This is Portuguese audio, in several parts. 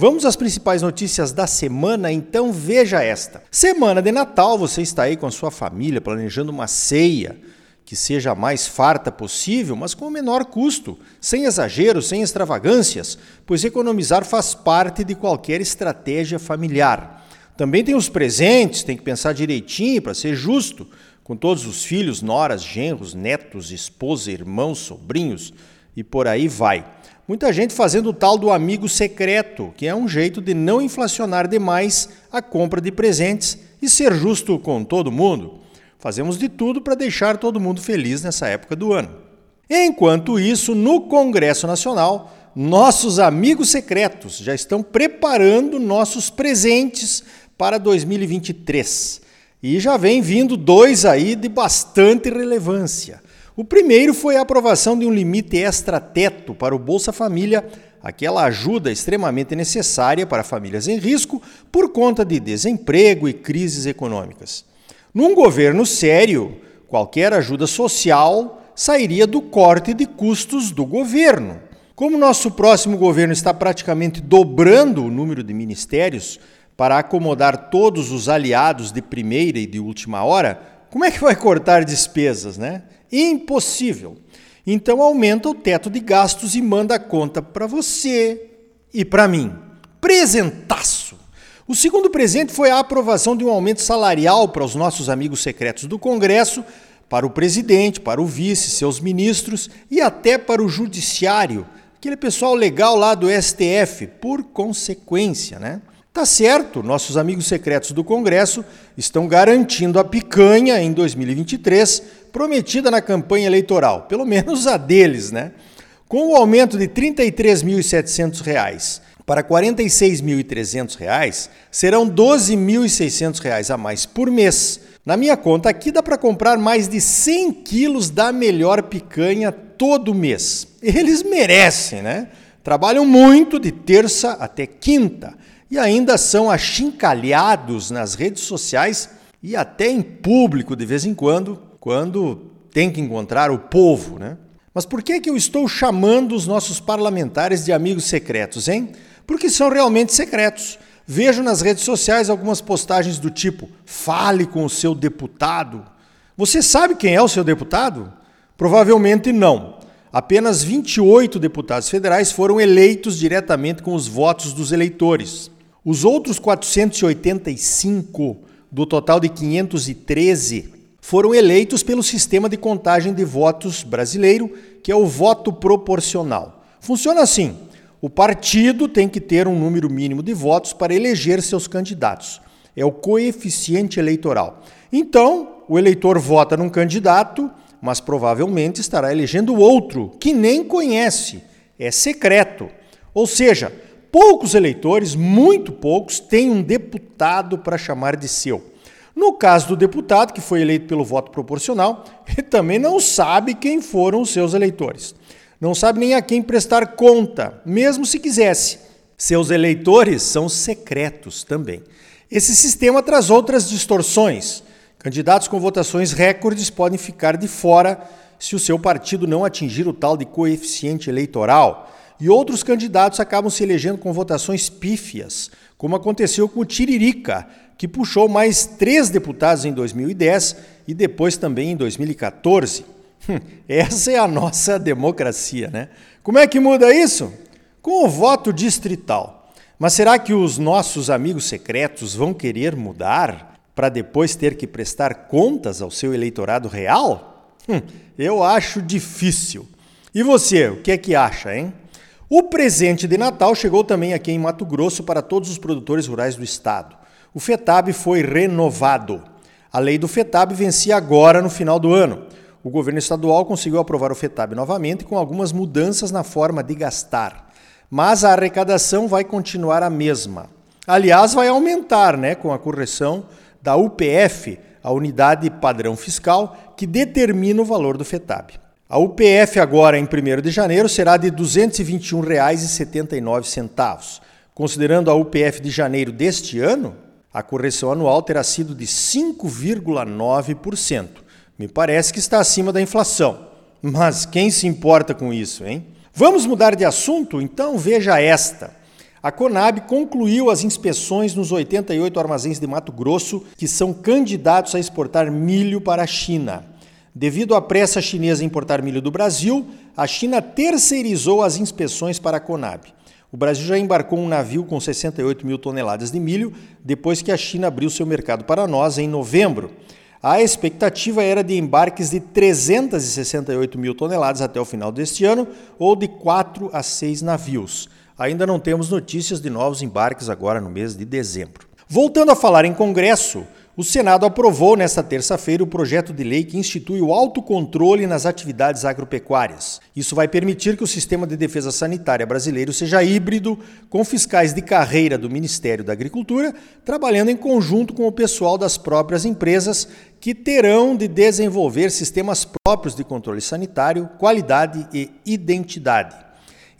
Vamos às principais notícias da semana, então veja esta. Semana de Natal, você está aí com a sua família planejando uma ceia que seja a mais farta possível, mas com o menor custo, sem exageros, sem extravagâncias, pois economizar faz parte de qualquer estratégia familiar. Também tem os presentes, tem que pensar direitinho para ser justo, com todos os filhos, noras, genros, netos, esposa, irmãos, sobrinhos e por aí vai. Muita gente fazendo o tal do amigo secreto, que é um jeito de não inflacionar demais a compra de presentes e ser justo com todo mundo. Fazemos de tudo para deixar todo mundo feliz nessa época do ano. Enquanto isso, no Congresso Nacional, nossos amigos secretos já estão preparando nossos presentes para 2023. E já vem vindo dois aí de bastante relevância. O primeiro foi a aprovação de um limite extra-teto para o Bolsa Família, aquela ajuda extremamente necessária para famílias em risco por conta de desemprego e crises econômicas. Num governo sério, qualquer ajuda social sairia do corte de custos do governo. Como nosso próximo governo está praticamente dobrando o número de ministérios para acomodar todos os aliados de primeira e de última hora, como é que vai cortar despesas, né? Impossível. Então aumenta o teto de gastos e manda a conta para você e para mim. Presentaço! O segundo presente foi a aprovação de um aumento salarial para os nossos amigos secretos do Congresso, para o presidente, para o vice, seus ministros e até para o judiciário, aquele pessoal legal lá do STF, por consequência, né? Tá certo, nossos amigos secretos do Congresso estão garantindo a picanha em 2023 prometida na campanha eleitoral, pelo menos a deles, né? Com o aumento de R$ 33.700 para R$ 46.300, serão R$ 12.600 a mais por mês. Na minha conta aqui dá para comprar mais de 100 quilos da melhor picanha todo mês. Eles merecem, né? Trabalham muito de terça até quinta e ainda são achincalhados nas redes sociais e até em público de vez em quando, quando tem que encontrar o povo, né? Mas por que, que eu estou chamando os nossos parlamentares de amigos secretos, hein? Porque são realmente secretos. Vejo nas redes sociais algumas postagens do tipo: fale com o seu deputado. Você sabe quem é o seu deputado? Provavelmente não. Apenas 28 deputados federais foram eleitos diretamente com os votos dos eleitores. Os outros 485 do total de 513 foram eleitos pelo sistema de contagem de votos brasileiro, que é o voto proporcional. Funciona assim: o partido tem que ter um número mínimo de votos para eleger seus candidatos. É o coeficiente eleitoral. Então, o eleitor vota num candidato, mas provavelmente estará elegendo outro que nem conhece. É secreto. Ou seja, poucos eleitores, muito poucos, têm um deputado para chamar de seu. No caso do deputado, que foi eleito pelo voto proporcional, ele também não sabe quem foram os seus eleitores. Não sabe nem a quem prestar conta, mesmo se quisesse. Seus eleitores são secretos também. Esse sistema traz outras distorções. Candidatos com votações recordes podem ficar de fora se o seu partido não atingir o tal de coeficiente eleitoral. E outros candidatos acabam se elegendo com votações pífias, como aconteceu com o Tiririca, que puxou mais três deputados em 2010 e depois também em 2014. Hum, essa é a nossa democracia, né? Como é que muda isso? Com o voto distrital. Mas será que os nossos amigos secretos vão querer mudar para depois ter que prestar contas ao seu eleitorado real? Hum, eu acho difícil. E você, o que é que acha, hein? O presente de Natal chegou também aqui em Mato Grosso para todos os produtores rurais do estado. O FETAB foi renovado. A lei do FETAB vencia agora no final do ano. O governo estadual conseguiu aprovar o FETAB novamente com algumas mudanças na forma de gastar. Mas a arrecadação vai continuar a mesma. Aliás, vai aumentar, né, com a correção da UPF, a unidade padrão fiscal que determina o valor do FETAB. A UPF agora em 1 de janeiro será de R$ 221,79. Considerando a UPF de janeiro deste ano, a correção anual terá sido de 5,9%. Me parece que está acima da inflação. Mas quem se importa com isso, hein? Vamos mudar de assunto? Então veja esta. A Conab concluiu as inspeções nos 88 armazéns de Mato Grosso que são candidatos a exportar milho para a China. Devido à pressa chinesa em importar milho do Brasil, a China terceirizou as inspeções para a Conab. O Brasil já embarcou um navio com 68 mil toneladas de milho depois que a China abriu seu mercado para nós em novembro. A expectativa era de embarques de 368 mil toneladas até o final deste ano, ou de 4 a 6 navios. Ainda não temos notícias de novos embarques agora no mês de dezembro. Voltando a falar em Congresso, o Senado aprovou nesta terça-feira o projeto de lei que institui o autocontrole nas atividades agropecuárias. Isso vai permitir que o sistema de defesa sanitária brasileiro seja híbrido, com fiscais de carreira do Ministério da Agricultura trabalhando em conjunto com o pessoal das próprias empresas que terão de desenvolver sistemas próprios de controle sanitário, qualidade e identidade.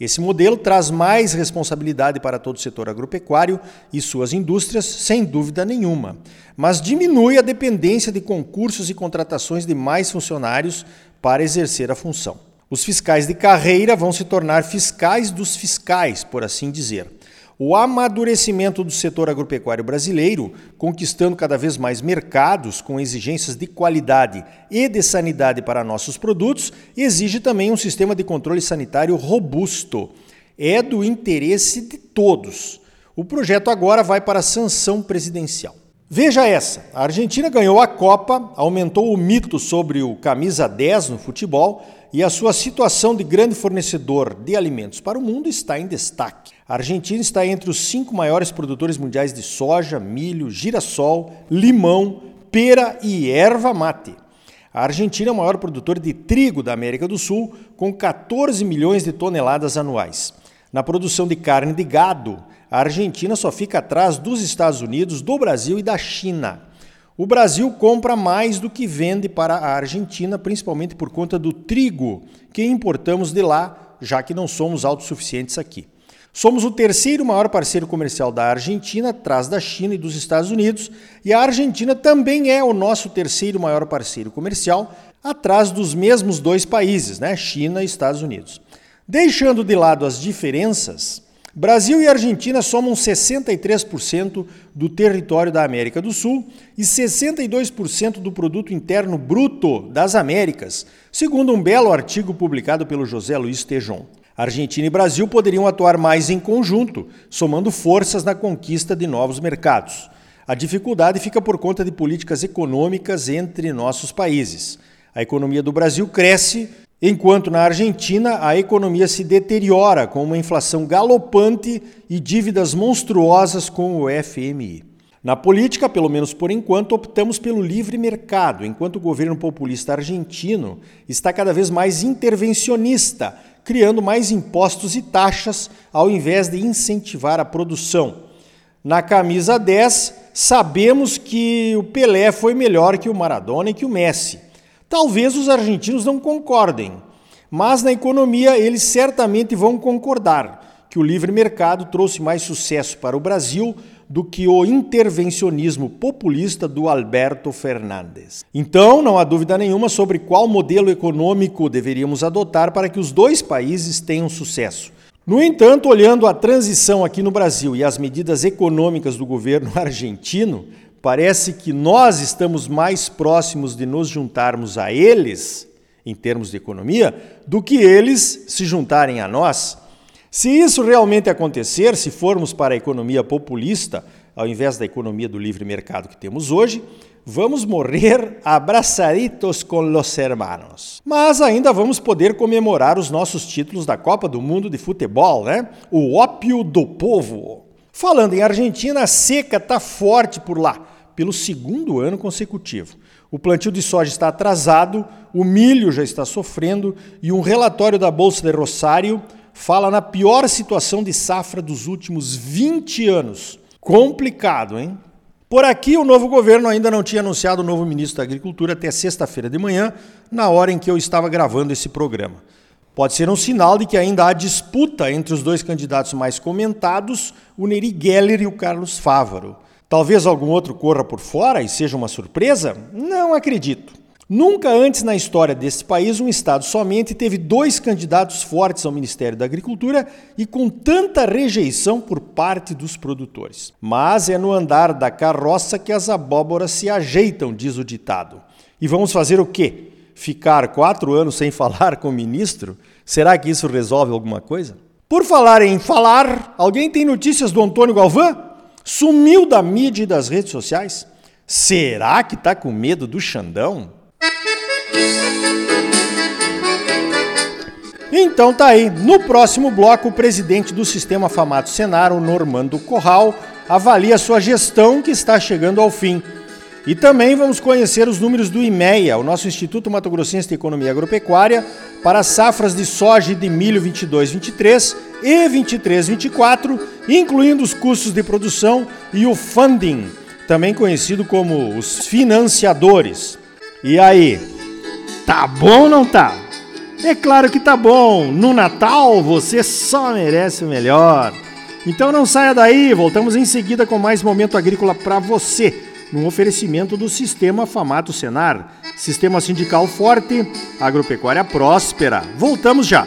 Esse modelo traz mais responsabilidade para todo o setor agropecuário e suas indústrias, sem dúvida nenhuma, mas diminui a dependência de concursos e contratações de mais funcionários para exercer a função. Os fiscais de carreira vão se tornar fiscais dos fiscais, por assim dizer o amadurecimento do setor agropecuário brasileiro, conquistando cada vez mais mercados com exigências de qualidade e de sanidade para nossos produtos, exige também um sistema de controle sanitário robusto. É do interesse de todos. O projeto agora vai para a sanção presidencial. Veja essa: a Argentina ganhou a Copa, aumentou o mito sobre o camisa 10 no futebol e a sua situação de grande fornecedor de alimentos para o mundo está em destaque. A Argentina está entre os cinco maiores produtores mundiais de soja, milho, girassol, limão, pera e erva mate. A Argentina é o maior produtor de trigo da América do Sul, com 14 milhões de toneladas anuais. Na produção de carne de gado, a Argentina só fica atrás dos Estados Unidos, do Brasil e da China. O Brasil compra mais do que vende para a Argentina, principalmente por conta do trigo que importamos de lá, já que não somos autossuficientes aqui. Somos o terceiro maior parceiro comercial da Argentina, atrás da China e dos Estados Unidos, e a Argentina também é o nosso terceiro maior parceiro comercial, atrás dos mesmos dois países, né? China e Estados Unidos. Deixando de lado as diferenças, Brasil e Argentina somam 63% do território da América do Sul e 62% do produto interno bruto das Américas, segundo um belo artigo publicado pelo José Luiz Tejon. Argentina e Brasil poderiam atuar mais em conjunto, somando forças na conquista de novos mercados. A dificuldade fica por conta de políticas econômicas entre nossos países. A economia do Brasil cresce, enquanto na Argentina a economia se deteriora com uma inflação galopante e dívidas monstruosas com o FMI. Na política, pelo menos por enquanto, optamos pelo livre mercado, enquanto o governo populista argentino está cada vez mais intervencionista criando mais impostos e taxas ao invés de incentivar a produção. Na camisa 10, sabemos que o Pelé foi melhor que o Maradona e que o Messi. Talvez os argentinos não concordem, mas na economia eles certamente vão concordar que o livre mercado trouxe mais sucesso para o Brasil do que o intervencionismo populista do Alberto Fernandes. Então, não há dúvida nenhuma sobre qual modelo econômico deveríamos adotar para que os dois países tenham sucesso. No entanto, olhando a transição aqui no Brasil e as medidas econômicas do governo argentino, parece que nós estamos mais próximos de nos juntarmos a eles, em termos de economia, do que eles se juntarem a nós. Se isso realmente acontecer, se formos para a economia populista, ao invés da economia do livre mercado que temos hoje, vamos morrer abraçaditos com los hermanos. Mas ainda vamos poder comemorar os nossos títulos da Copa do Mundo de Futebol, né? O ópio do povo. Falando em Argentina, a seca está forte por lá, pelo segundo ano consecutivo. O plantio de soja está atrasado, o milho já está sofrendo e um relatório da Bolsa de Rosário fala na pior situação de safra dos últimos 20 anos. Complicado, hein? Por aqui, o novo governo ainda não tinha anunciado o novo ministro da Agricultura até sexta-feira de manhã, na hora em que eu estava gravando esse programa. Pode ser um sinal de que ainda há disputa entre os dois candidatos mais comentados, o Neri Geller e o Carlos Fávaro. Talvez algum outro corra por fora e seja uma surpresa? Não acredito. Nunca antes na história desse país um Estado somente teve dois candidatos fortes ao Ministério da Agricultura e com tanta rejeição por parte dos produtores. Mas é no andar da carroça que as abóboras se ajeitam, diz o ditado. E vamos fazer o quê? Ficar quatro anos sem falar com o ministro? Será que isso resolve alguma coisa? Por falar em falar, alguém tem notícias do Antônio Galvão? Sumiu da mídia e das redes sociais? Será que está com medo do Xandão? Então tá aí. No próximo bloco, o presidente do Sistema Famato Senar, o Normando Corral, avalia sua gestão que está chegando ao fim. E também vamos conhecer os números do IMEA, o nosso Instituto Mato Grossense de Economia Agropecuária, para safras de soja e de milho 22-23 e 23-24, incluindo os custos de produção e o funding, também conhecido como os financiadores. E aí, tá bom ou não tá? É claro que tá bom. No Natal você só merece o melhor. Então não saia daí, voltamos em seguida com mais momento agrícola para você, num oferecimento do Sistema Famato Senar, Sistema Sindical Forte, Agropecuária Próspera. Voltamos já.